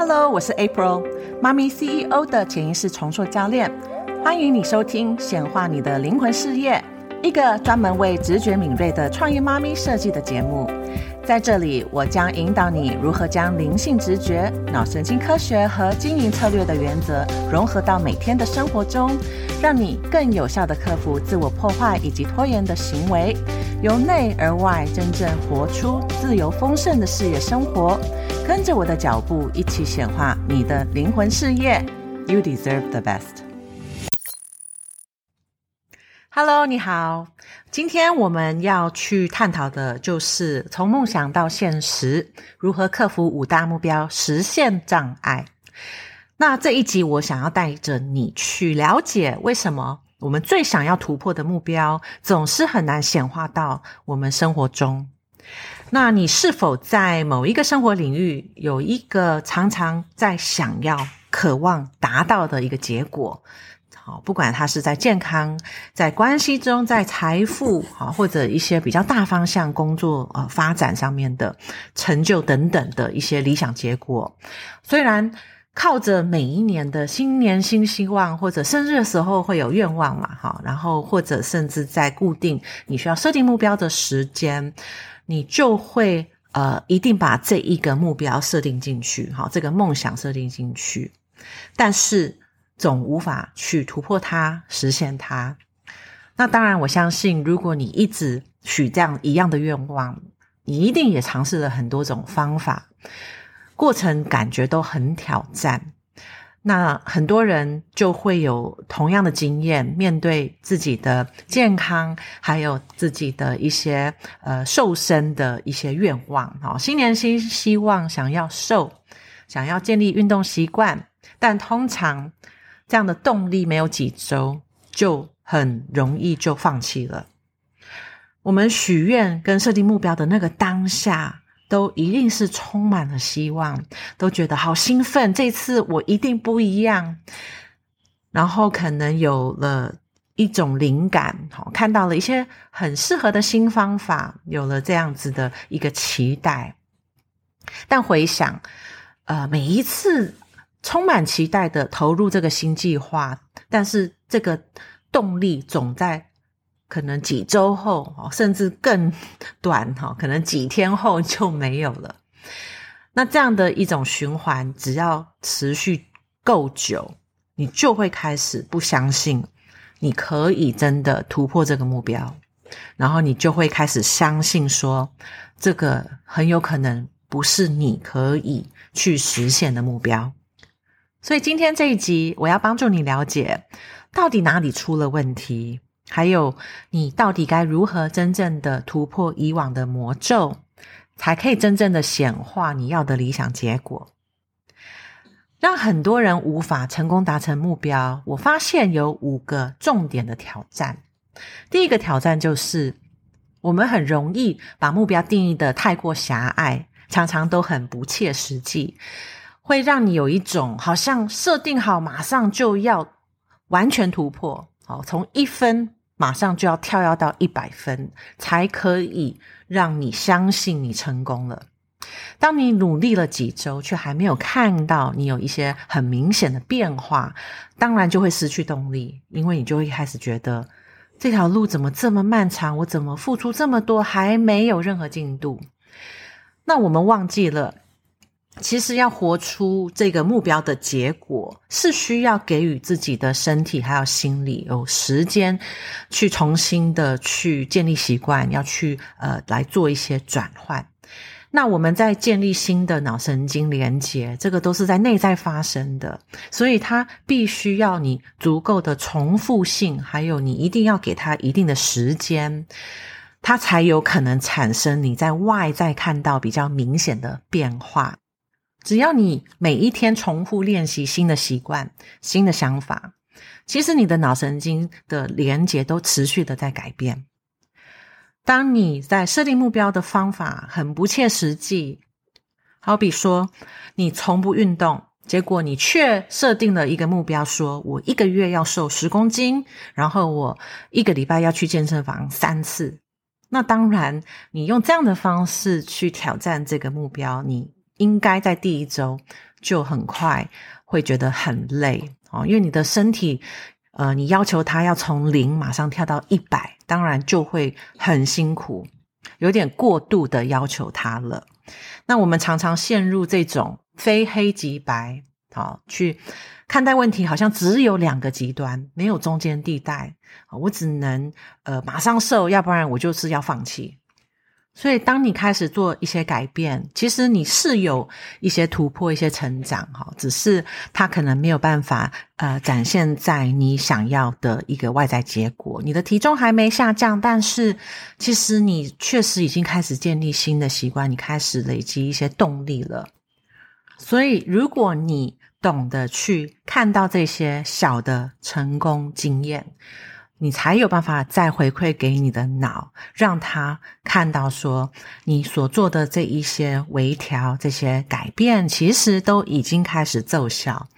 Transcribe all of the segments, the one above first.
Hello，我是 April，妈咪 CEO 的潜意识重塑教练，欢迎你收听显化你的灵魂事业，一个专门为直觉敏锐的创业妈咪设计的节目。在这里，我将引导你如何将灵性直觉、脑神经科学和经营策略的原则融合到每天的生活中，让你更有效的克服自我破坏以及拖延的行为，由内而外真正活出自由丰盛的事业生活。跟着我的脚步，一起显化你的灵魂事业。You deserve the best. Hello，你好。今天我们要去探讨的就是从梦想到现实，如何克服五大目标，实现障碍。那这一集，我想要带着你去了解，为什么我们最想要突破的目标，总是很难显化到我们生活中。那你是否在某一个生活领域有一个常常在想要、渴望达到的一个结果？好，不管它是在健康、在关系中、在财富，好或者一些比较大方向工作呃发展上面的成就等等的一些理想结果，虽然靠着每一年的新年新希望，或者生日的时候会有愿望嘛，哈，然后或者甚至在固定你需要设定目标的时间。你就会呃，一定把这一个目标设定进去，好，这个梦想设定进去，但是总无法去突破它，实现它。那当然，我相信，如果你一直许这样一样的愿望，你一定也尝试了很多种方法，过程感觉都很挑战。那很多人就会有同样的经验，面对自己的健康，还有自己的一些呃瘦身的一些愿望，哦，新年新希望，想要瘦，想要建立运动习惯，但通常这样的动力没有几周，就很容易就放弃了。我们许愿跟设定目标的那个当下。都一定是充满了希望，都觉得好兴奋。这次我一定不一样，然后可能有了一种灵感，看到了一些很适合的新方法，有了这样子的一个期待。但回想，呃，每一次充满期待的投入这个新计划，但是这个动力总在。可能几周后，甚至更短哈，可能几天后就没有了。那这样的一种循环，只要持续够久，你就会开始不相信你可以真的突破这个目标，然后你就会开始相信说，这个很有可能不是你可以去实现的目标。所以今天这一集，我要帮助你了解到底哪里出了问题。还有，你到底该如何真正的突破以往的魔咒，才可以真正的显化你要的理想结果？让很多人无法成功达成目标，我发现有五个重点的挑战。第一个挑战就是，我们很容易把目标定义的太过狭隘，常常都很不切实际，会让你有一种好像设定好马上就要完全突破，好从一分。马上就要跳跃到一百分，才可以让你相信你成功了。当你努力了几周，却还没有看到你有一些很明显的变化，当然就会失去动力，因为你就会开始觉得这条路怎么这么漫长，我怎么付出这么多还没有任何进度？那我们忘记了。其实要活出这个目标的结果，是需要给予自己的身体还有心理有时间去重新的去建立习惯，要去呃来做一些转换。那我们在建立新的脑神经连接，这个都是在内在发生的，所以它必须要你足够的重复性，还有你一定要给它一定的时间，它才有可能产生你在外在看到比较明显的变化。只要你每一天重复练习新的习惯、新的想法，其实你的脑神经的连接都持续的在改变。当你在设定目标的方法很不切实际，好比说你从不运动，结果你却设定了一个目标，说我一个月要瘦十公斤，然后我一个礼拜要去健身房三次。那当然，你用这样的方式去挑战这个目标，你。应该在第一周就很快会觉得很累哦，因为你的身体，呃，你要求它要从零马上跳到一百，当然就会很辛苦，有点过度的要求它了。那我们常常陷入这种非黑即白，好去看待问题，好像只有两个极端，没有中间地带。我只能呃马上瘦，要不然我就是要放弃。所以，当你开始做一些改变，其实你是有一些突破、一些成长，哈，只是它可能没有办法呃展现在你想要的一个外在结果。你的体重还没下降，但是其实你确实已经开始建立新的习惯，你开始累积一些动力了。所以，如果你懂得去看到这些小的成功经验。你才有办法再回馈给你的脑，让他看到说你所做的这一些微调、这些改变，其实都已经开始奏效。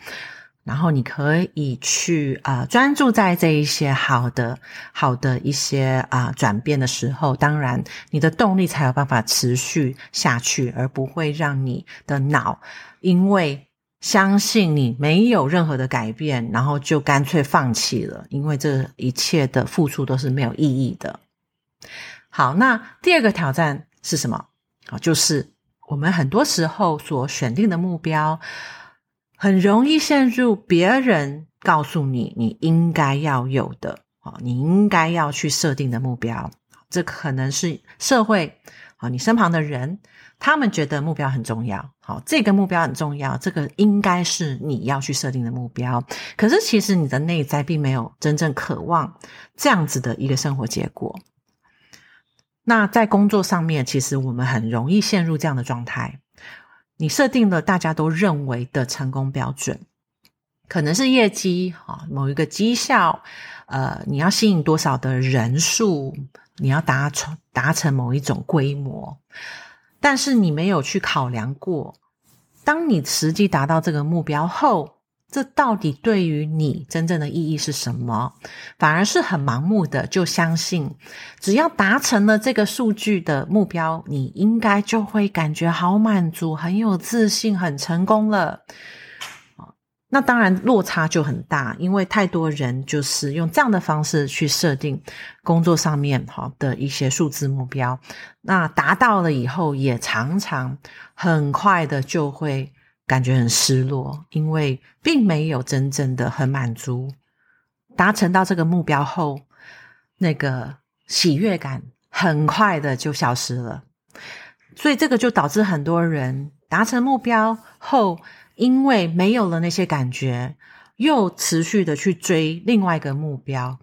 然后你可以去啊专注在这一些好的、好的一些啊转变的时候，当然你的动力才有办法持续下去，而不会让你的脑因为。相信你没有任何的改变，然后就干脆放弃了，因为这一切的付出都是没有意义的。好，那第二个挑战是什么？啊，就是我们很多时候所选定的目标，很容易陷入别人告诉你你应该要有的，啊，你应该要去设定的目标，这可能是社会啊，你身旁的人。他们觉得目标很重要，好，这个目标很重要，这个应该是你要去设定的目标。可是其实你的内在并没有真正渴望这样子的一个生活结果。那在工作上面，其实我们很容易陷入这样的状态。你设定了大家都认为的成功标准，可能是业绩啊，某一个绩效，呃，你要吸引多少的人数，你要达成达成某一种规模。但是你没有去考量过，当你实际达到这个目标后，这到底对于你真正的意义是什么？反而是很盲目的，就相信只要达成了这个数据的目标，你应该就会感觉好满足、很有自信、很成功了。那当然落差就很大，因为太多人就是用这样的方式去设定工作上面哈的一些数字目标，那达到了以后也常常很快的就会感觉很失落，因为并没有真正的很满足，达成到这个目标后，那个喜悦感很快的就消失了，所以这个就导致很多人达成目标后。因为没有了那些感觉，又持续的去追另外一个目标，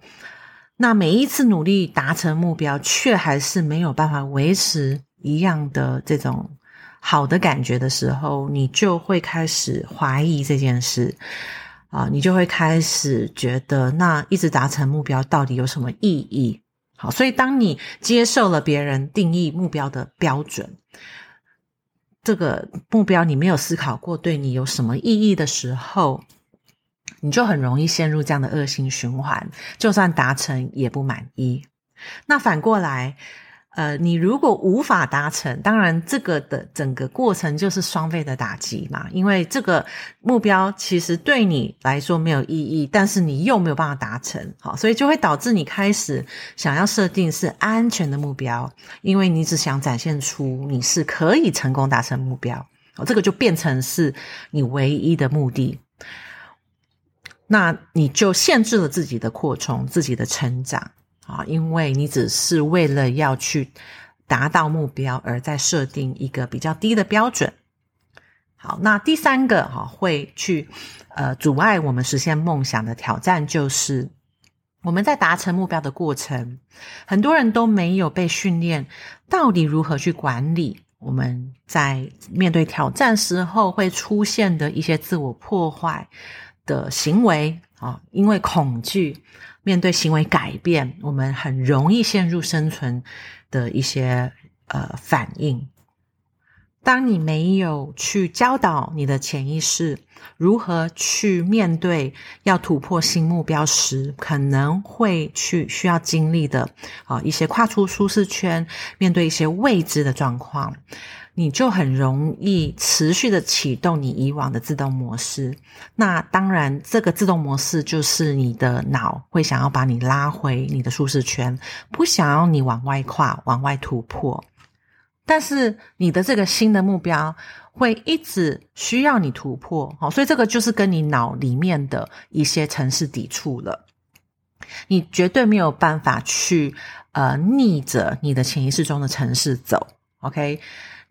那每一次努力达成目标，却还是没有办法维持一样的这种好的感觉的时候，你就会开始怀疑这件事啊，你就会开始觉得，那一直达成目标到底有什么意义？好，所以当你接受了别人定义目标的标准。这个目标你没有思考过对你有什么意义的时候，你就很容易陷入这样的恶性循环。就算达成也不满意。那反过来。呃，你如果无法达成，当然这个的整个过程就是双倍的打击嘛。因为这个目标其实对你来说没有意义，但是你又没有办法达成，好，所以就会导致你开始想要设定是安全的目标，因为你只想展现出你是可以成功达成目标，哦，这个就变成是你唯一的目的，那你就限制了自己的扩充，自己的成长。啊，因为你只是为了要去达到目标，而在设定一个比较低的标准。好，那第三个哈会去呃阻碍我们实现梦想的挑战，就是我们在达成目标的过程，很多人都没有被训练到底如何去管理我们在面对挑战时候会出现的一些自我破坏的行为啊，因为恐惧。面对行为改变，我们很容易陷入生存的一些呃反应。当你没有去教导你的潜意识如何去面对要突破新目标时，可能会去需要经历的啊一些跨出舒适圈，面对一些未知的状况。你就很容易持续的启动你以往的自动模式。那当然，这个自动模式就是你的脑会想要把你拉回你的舒适圈，不想要你往外跨、往外突破。但是你的这个新的目标会一直需要你突破，好，所以这个就是跟你脑里面的一些城市抵触了。你绝对没有办法去呃逆着你的潜意识中的城市走，OK？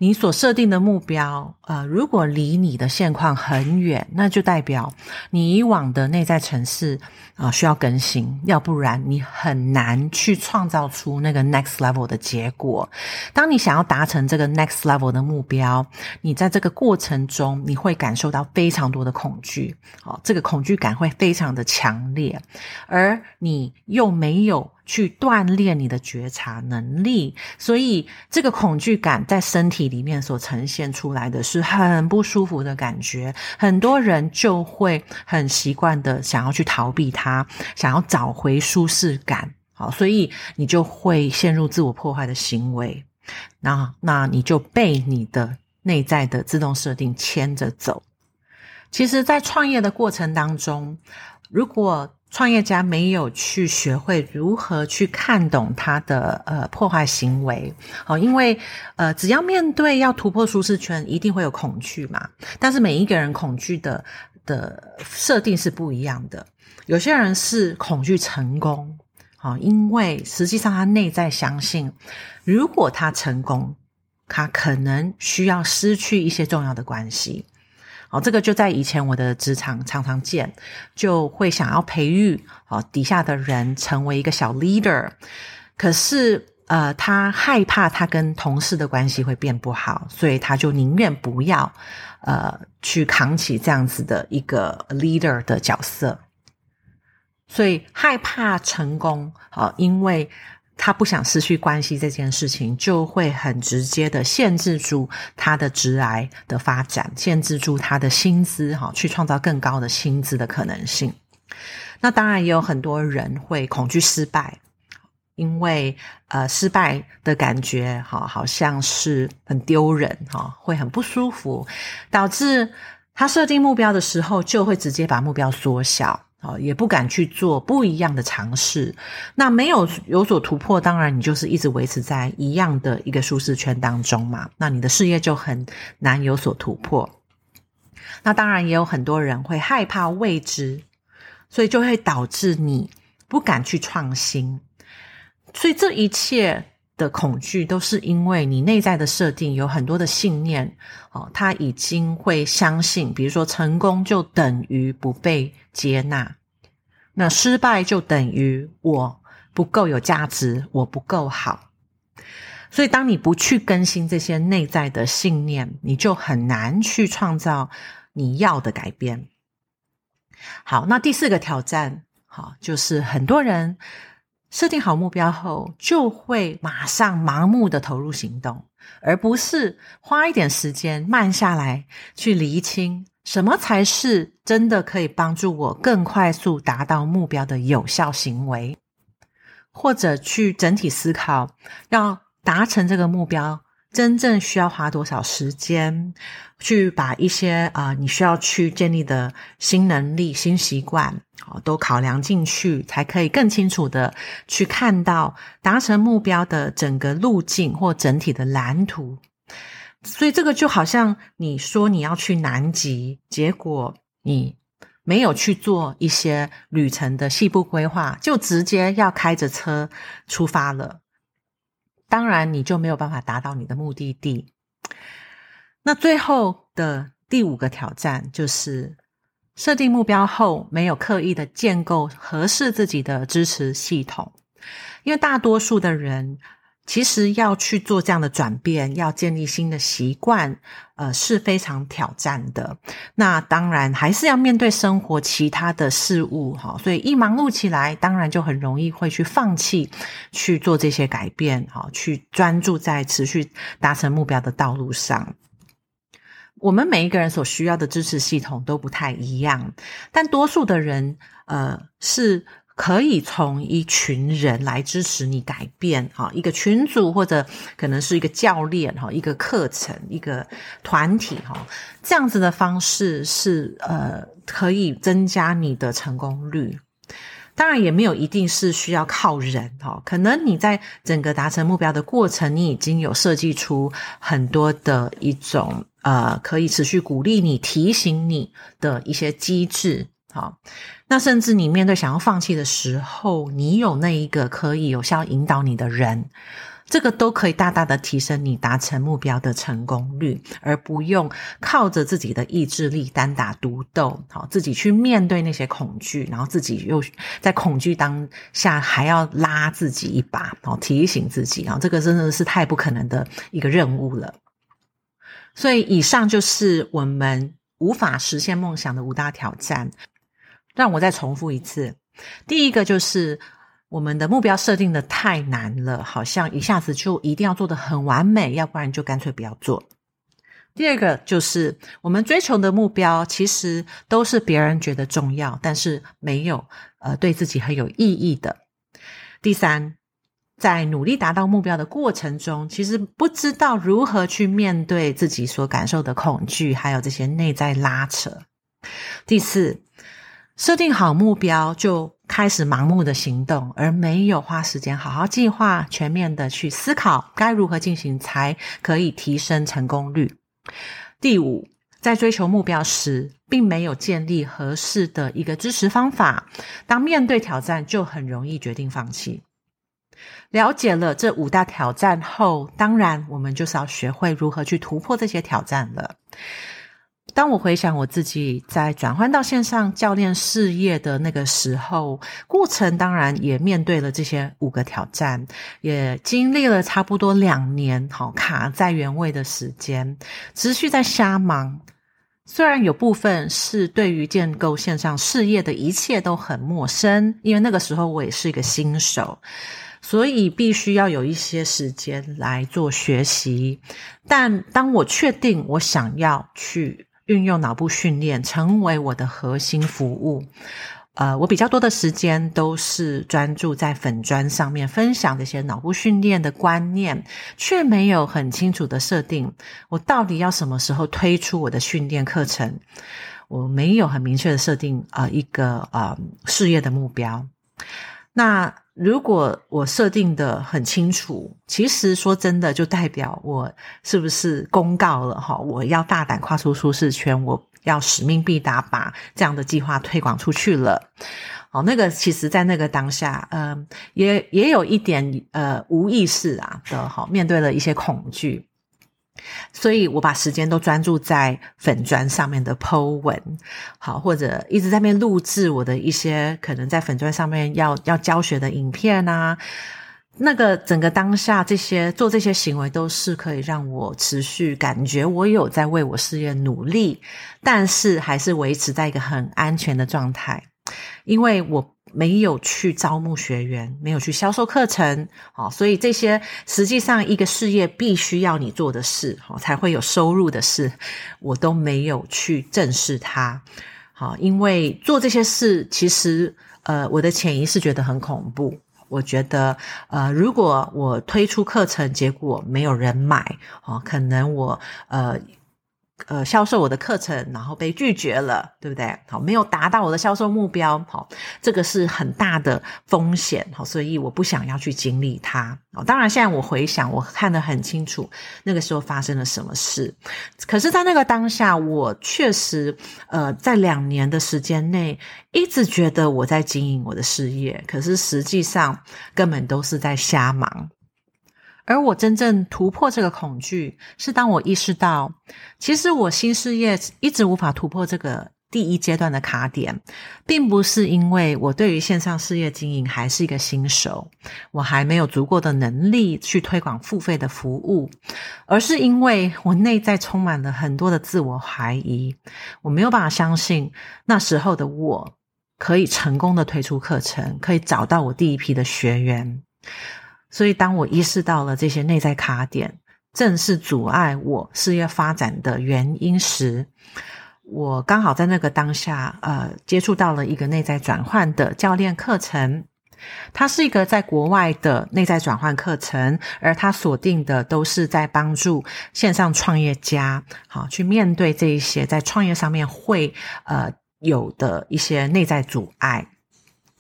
你所设定的目标，呃，如果离你的现况很远，那就代表你以往的内在城市啊需要更新，要不然你很难去创造出那个 next level 的结果。当你想要达成这个 next level 的目标，你在这个过程中你会感受到非常多的恐惧，哦，这个恐惧感会非常的强烈，而你又没有。去锻炼你的觉察能力，所以这个恐惧感在身体里面所呈现出来的是很不舒服的感觉。很多人就会很习惯的想要去逃避它，想要找回舒适感。好，所以你就会陷入自我破坏的行为。那那你就被你的内在的自动设定牵着走。其实，在创业的过程当中，如果创业家没有去学会如何去看懂他的呃破坏行为，哦，因为呃只要面对要突破舒适圈，一定会有恐惧嘛。但是每一个人恐惧的的设定是不一样的。有些人是恐惧成功，哦，因为实际上他内在相信，如果他成功，他可能需要失去一些重要的关系。哦，这个就在以前我的职场常常见，就会想要培育哦底下的人成为一个小 leader，可是呃他害怕他跟同事的关系会变不好，所以他就宁愿不要呃去扛起这样子的一个 leader 的角色，所以害怕成功好，因为。他不想失去关系这件事情，就会很直接的限制住他的直癌的发展，限制住他的薪资哈，去创造更高的薪资的可能性。那当然也有很多人会恐惧失败，因为呃失败的感觉哈，好像是很丢人哈，会很不舒服，导致他设定目标的时候就会直接把目标缩小。哦，也不敢去做不一样的尝试，那没有有所突破，当然你就是一直维持在一样的一个舒适圈当中嘛。那你的事业就很难有所突破。那当然也有很多人会害怕未知，所以就会导致你不敢去创新。所以这一切。的恐惧都是因为你内在的设定有很多的信念哦，他已经会相信，比如说成功就等于不被接纳，那失败就等于我不够有价值，我不够好。所以，当你不去更新这些内在的信念，你就很难去创造你要的改变。好，那第四个挑战，好，就是很多人。设定好目标后，就会马上盲目的投入行动，而不是花一点时间慢下来，去厘清什么才是真的可以帮助我更快速达到目标的有效行为，或者去整体思考要达成这个目标。真正需要花多少时间去把一些啊你需要去建立的新能力、新习惯哦都考量进去，才可以更清楚的去看到达成目标的整个路径或整体的蓝图。所以这个就好像你说你要去南极，结果你没有去做一些旅程的细部规划，就直接要开着车出发了。当然，你就没有办法达到你的目的地。那最后的第五个挑战就是设定目标后，没有刻意的建构合适自己的支持系统，因为大多数的人。其实要去做这样的转变，要建立新的习惯，呃，是非常挑战的。那当然还是要面对生活其他的事物，哈。所以一忙碌起来，当然就很容易会去放弃去做这些改变，哈，去专注在持续达成目标的道路上。我们每一个人所需要的支持系统都不太一样，但多数的人，呃，是。可以从一群人来支持你改变，哈，一个群组或者可能是一个教练，哈，一个课程，一个团体，哈，这样子的方式是呃可以增加你的成功率。当然也没有一定是需要靠人，哈，可能你在整个达成目标的过程，你已经有设计出很多的一种呃可以持续鼓励你、提醒你的一些机制。好，那甚至你面对想要放弃的时候，你有那一个可以有效引导你的人，这个都可以大大的提升你达成目标的成功率，而不用靠着自己的意志力单打独斗。好，自己去面对那些恐惧，然后自己又在恐惧当下还要拉自己一把，好提醒自己啊，这个真的是太不可能的一个任务了。所以，以上就是我们无法实现梦想的五大挑战。让我再重复一次，第一个就是我们的目标设定的太难了，好像一下子就一定要做的很完美，要不然就干脆不要做。第二个就是我们追求的目标其实都是别人觉得重要，但是没有呃对自己很有意义的。第三，在努力达到目标的过程中，其实不知道如何去面对自己所感受的恐惧，还有这些内在拉扯。第四。设定好目标就开始盲目的行动，而没有花时间好好计划、全面的去思考该如何进行才可以提升成功率。第五，在追求目标时，并没有建立合适的一个支持方法，当面对挑战就很容易决定放弃。了解了这五大挑战后，当然我们就是要学会如何去突破这些挑战了。当我回想我自己在转换到线上教练事业的那个时候，过程当然也面对了这些五个挑战，也经历了差不多两年，好卡在原位的时间，持续在瞎忙。虽然有部分是对于建构线上事业的一切都很陌生，因为那个时候我也是一个新手，所以必须要有一些时间来做学习。但当我确定我想要去。运用脑部训练成为我的核心服务，呃，我比较多的时间都是专注在粉砖上面分享这些脑部训练的观念，却没有很清楚的设定我到底要什么时候推出我的训练课程，我没有很明确的设定啊一个啊事业的目标，那。如果我设定的很清楚，其实说真的，就代表我是不是公告了哈？我要大胆跨出舒适圈，我要使命必达，把这样的计划推广出去了。哦，那个其实，在那个当下，嗯，也也有一点呃无意识啊的哈，面对了一些恐惧。所以我把时间都专注在粉砖上面的 Po 文，好，或者一直在面录制我的一些可能在粉砖上面要要教学的影片啊。那个整个当下这些做这些行为都是可以让我持续感觉我有在为我事业努力，但是还是维持在一个很安全的状态，因为我。没有去招募学员，没有去销售课程，好，所以这些实际上一个事业必须要你做的事，才会有收入的事，我都没有去正视它，好，因为做这些事，其实呃，我的潜意识觉得很恐怖，我觉得呃，如果我推出课程，结果没有人买，哦，可能我呃。呃，销售我的课程，然后被拒绝了，对不对？好，没有达到我的销售目标，好，这个是很大的风险，好，所以我不想要去经历它。哦，当然，现在我回想，我看得很清楚，那个时候发生了什么事。可是，在那个当下，我确实，呃，在两年的时间内，一直觉得我在经营我的事业，可是实际上根本都是在瞎忙。而我真正突破这个恐惧，是当我意识到，其实我新事业一直无法突破这个第一阶段的卡点，并不是因为我对于线上事业经营还是一个新手，我还没有足够的能力去推广付费的服务，而是因为我内在充满了很多的自我怀疑，我没有办法相信那时候的我可以成功的推出课程，可以找到我第一批的学员。所以，当我意识到了这些内在卡点正是阻碍我事业发展的原因时，我刚好在那个当下，呃，接触到了一个内在转换的教练课程。它是一个在国外的内在转换课程，而它锁定的都是在帮助线上创业家，好去面对这一些在创业上面会呃有的一些内在阻碍。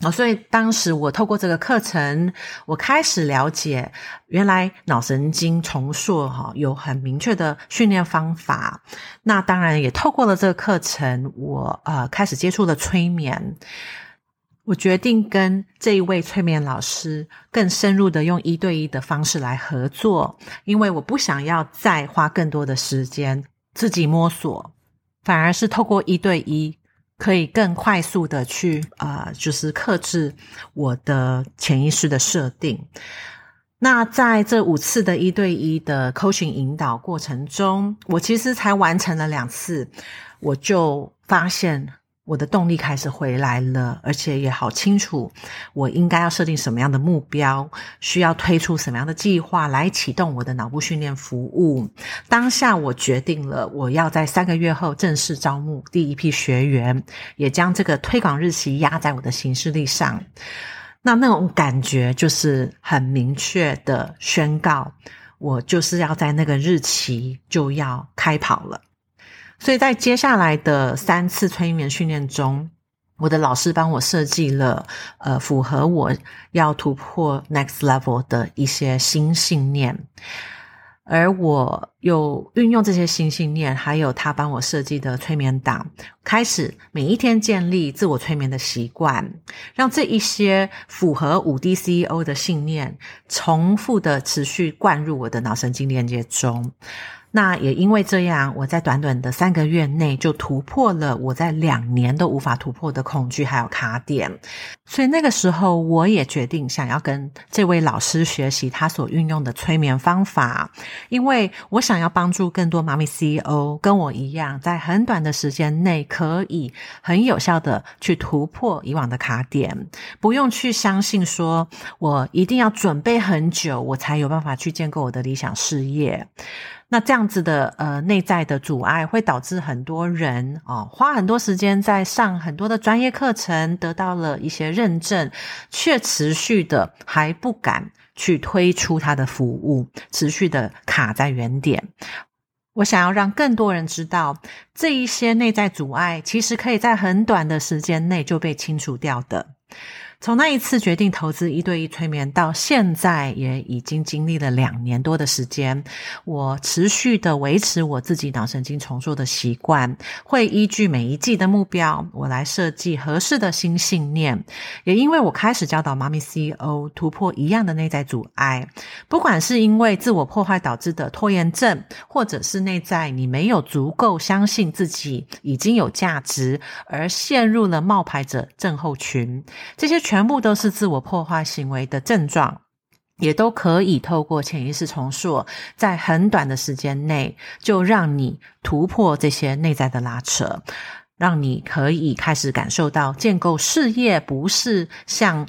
哦，所以当时我透过这个课程，我开始了解，原来脑神经重塑哈有很明确的训练方法。那当然也透过了这个课程，我呃开始接触了催眠。我决定跟这一位催眠老师更深入的用一对一的方式来合作，因为我不想要再花更多的时间自己摸索，反而是透过一对一。可以更快速的去啊，就是克制我的潜意识的设定。那在这五次的一对一的 coaching 引导过程中，我其实才完成了两次，我就发现。我的动力开始回来了，而且也好清楚，我应该要设定什么样的目标，需要推出什么样的计划来启动我的脑部训练服务。当下我决定了，我要在三个月后正式招募第一批学员，也将这个推广日期压在我的行事历上。那那种感觉就是很明确的宣告，我就是要在那个日期就要开跑了。所以在接下来的三次催眠训练中，我的老师帮我设计了呃符合我要突破 next level 的一些新信念，而我又运用这些新信念，还有他帮我设计的催眠档，开始每一天建立自我催眠的习惯，让这一些符合五 D CEO 的信念重复的持续灌入我的脑神经链接中。那也因为这样，我在短短的三个月内就突破了我在两年都无法突破的恐惧还有卡点，所以那个时候我也决定想要跟这位老师学习他所运用的催眠方法，因为我想要帮助更多妈咪 CEO 跟我一样，在很短的时间内可以很有效的去突破以往的卡点，不用去相信说我一定要准备很久，我才有办法去建构我的理想事业。那这样子的呃内在的阻碍，会导致很多人啊花很多时间在上很多的专业课程，得到了一些认证，却持续的还不敢去推出他的服务，持续的卡在原点。我想要让更多人知道，这一些内在阻碍，其实可以在很短的时间内就被清除掉的。从那一次决定投资一对一催眠到现在，也已经经历了两年多的时间。我持续的维持我自己脑神经重塑的习惯，会依据每一季的目标，我来设计合适的新信念。也因为我开始教导妈咪 CEO 突破一样的内在阻碍，不管是因为自我破坏导致的拖延症，或者是内在你没有足够相信自己已经有价值，而陷入了冒牌者症候群，这些。全部都是自我破坏行为的症状，也都可以透过潜意识重塑，在很短的时间内就让你突破这些内在的拉扯，让你可以开始感受到建构事业不是像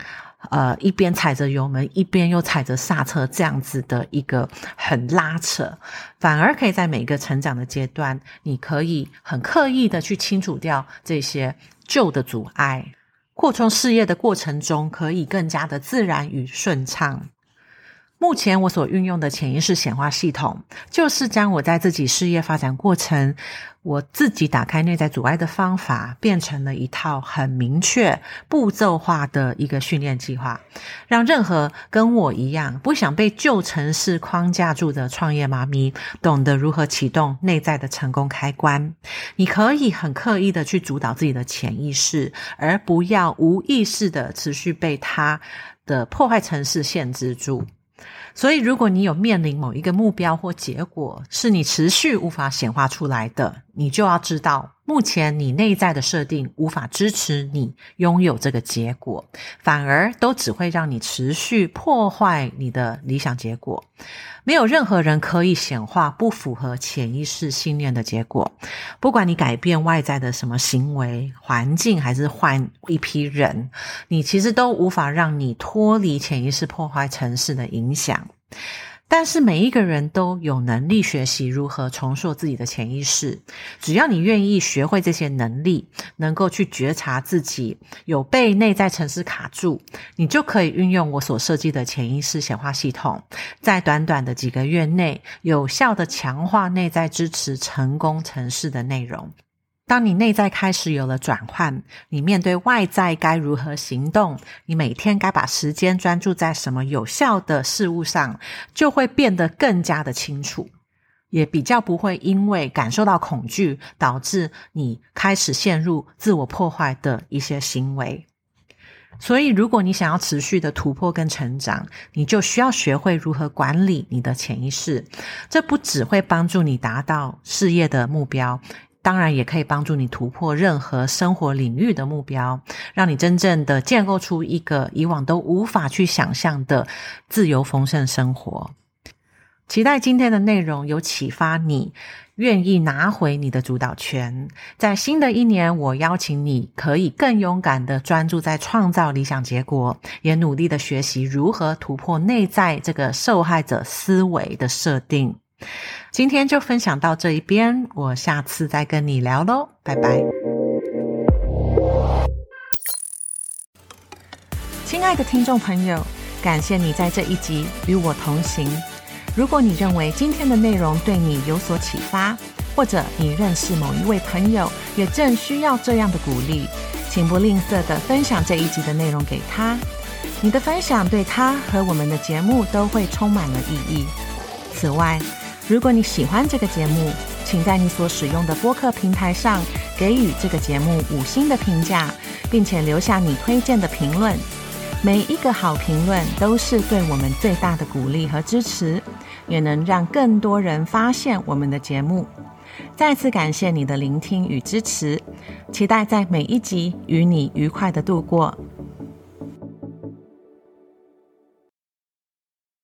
呃一边踩着油门一边又踩着刹车这样子的一个很拉扯，反而可以在每个成长的阶段，你可以很刻意的去清除掉这些旧的阻碍。扩充事业的过程中，可以更加的自然与顺畅。目前我所运用的潜意识显化系统，就是将我在自己事业发展过程，我自己打开内在阻碍的方法，变成了一套很明确、步骤化的一个训练计划，让任何跟我一样不想被旧城市框架住的创业妈咪，懂得如何启动内在的成功开关。你可以很刻意的去主导自己的潜意识，而不要无意识的持续被它的破坏城市限制住。所以，如果你有面临某一个目标或结果是你持续无法显化出来的，你就要知道，目前你内在的设定无法支持你拥有这个结果，反而都只会让你持续破坏你的理想结果。没有任何人可以显化不符合潜意识信念的结果。不管你改变外在的什么行为、环境，还是换一批人，你其实都无法让你脱离潜意识破坏城市的影响。但是每一个人都有能力学习如何重塑自己的潜意识，只要你愿意学会这些能力，能够去觉察自己有被内在城市卡住，你就可以运用我所设计的潜意识显化系统，在短短的几个月内，有效的强化内在支持成功城市的内容。当你内在开始有了转换，你面对外在该如何行动？你每天该把时间专注在什么有效的事物上，就会变得更加的清楚，也比较不会因为感受到恐惧，导致你开始陷入自我破坏的一些行为。所以，如果你想要持续的突破跟成长，你就需要学会如何管理你的潜意识。这不只会帮助你达到事业的目标。当然也可以帮助你突破任何生活领域的目标，让你真正的建构出一个以往都无法去想象的自由丰盛生活。期待今天的内容有启发，你愿意拿回你的主导权。在新的一年，我邀请你可以更勇敢的专注在创造理想结果，也努力的学习如何突破内在这个受害者思维的设定。今天就分享到这一边，我下次再跟你聊喽，拜拜。亲爱的听众朋友，感谢你在这一集与我同行。如果你认为今天的内容对你有所启发，或者你认识某一位朋友也正需要这样的鼓励，请不吝啬的分享这一集的内容给他。你的分享对他和我们的节目都会充满了意义。此外，如果你喜欢这个节目，请在你所使用的播客平台上给予这个节目五星的评价，并且留下你推荐的评论。每一个好评论都是对我们最大的鼓励和支持，也能让更多人发现我们的节目。再次感谢你的聆听与支持，期待在每一集与你愉快的度过。